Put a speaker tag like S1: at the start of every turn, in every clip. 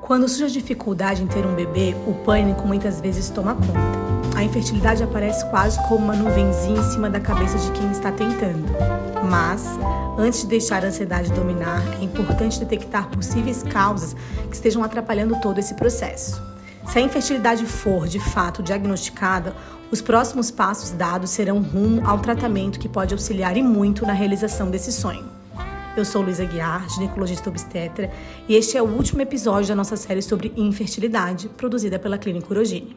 S1: Quando surge a dificuldade em ter um bebê, o pânico muitas vezes toma conta. A infertilidade aparece quase como uma nuvenzinha em cima da cabeça de quem está tentando. Mas, antes de deixar a ansiedade dominar, é importante detectar possíveis causas que estejam atrapalhando todo esse processo. Se a infertilidade for de fato diagnosticada, os próximos passos dados serão rumo ao tratamento que pode auxiliar e muito na realização desse sonho. Eu sou Luísa Guiar, ginecologista obstetra, e este é o último episódio da nossa série sobre infertilidade, produzida pela Clínica Urogine.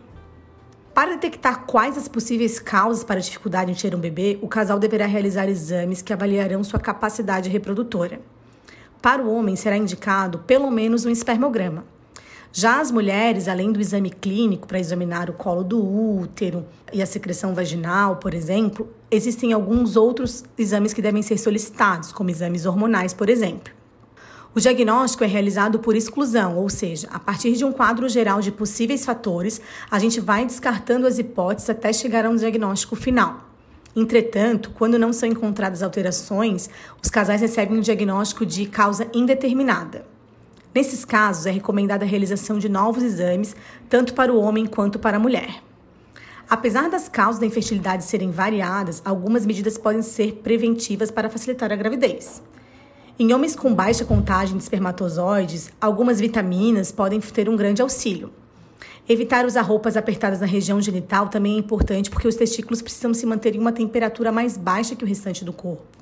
S1: Para detectar quais as possíveis causas para dificuldade em ter um bebê, o casal deverá realizar exames que avaliarão sua capacidade reprodutora. Para o homem, será indicado pelo menos um espermograma. Já as mulheres, além do exame clínico para examinar o colo do útero e a secreção vaginal, por exemplo, existem alguns outros exames que devem ser solicitados, como exames hormonais, por exemplo. O diagnóstico é realizado por exclusão, ou seja, a partir de um quadro geral de possíveis fatores, a gente vai descartando as hipóteses até chegar a um diagnóstico final. Entretanto, quando não são encontradas alterações, os casais recebem um diagnóstico de causa indeterminada. Nesses casos, é recomendada a realização de novos exames, tanto para o homem quanto para a mulher. Apesar das causas da infertilidade serem variadas, algumas medidas podem ser preventivas para facilitar a gravidez. Em homens com baixa contagem de espermatozoides, algumas vitaminas podem ter um grande auxílio. Evitar usar roupas apertadas na região genital também é importante porque os testículos precisam se manter em uma temperatura mais baixa que o restante do corpo.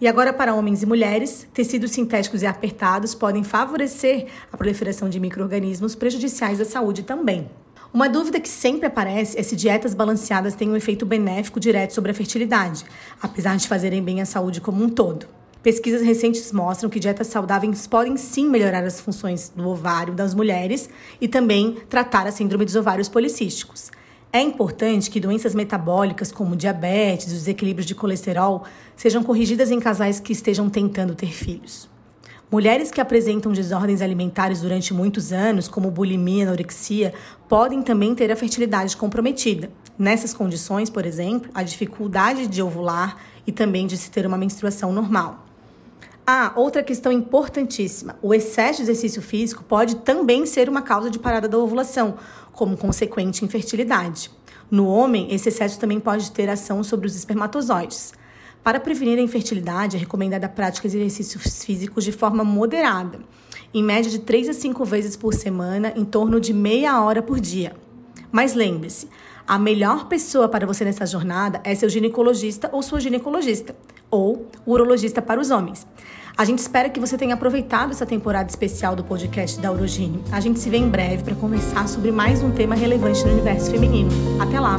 S1: E agora, para homens e mulheres, tecidos sintéticos e apertados podem favorecer a proliferação de micro-organismos prejudiciais à saúde também. Uma dúvida que sempre aparece é se dietas balanceadas têm um efeito benéfico direto sobre a fertilidade, apesar de fazerem bem à saúde como um todo. Pesquisas recentes mostram que dietas saudáveis podem sim melhorar as funções do ovário das mulheres e também tratar a síndrome dos ovários policísticos. É importante que doenças metabólicas, como diabetes e desequilíbrios de colesterol, sejam corrigidas em casais que estejam tentando ter filhos. Mulheres que apresentam desordens alimentares durante muitos anos, como bulimia anorexia, podem também ter a fertilidade comprometida. Nessas condições, por exemplo, a dificuldade de ovular e também de se ter uma menstruação normal. Ah, outra questão importantíssima: o excesso de exercício físico pode também ser uma causa de parada da ovulação, como consequente infertilidade. No homem, esse excesso também pode ter ação sobre os espermatozoides. Para prevenir a infertilidade, é recomendada a prática de exercícios físicos de forma moderada, em média de 3 a 5 vezes por semana, em torno de meia hora por dia. Mas lembre-se, a melhor pessoa para você nessa jornada é seu ginecologista ou sua ginecologista, ou urologista para os homens. A gente espera que você tenha aproveitado essa temporada especial do podcast da Urogine. A gente se vê em breve para conversar sobre mais um tema relevante no universo feminino. Até lá!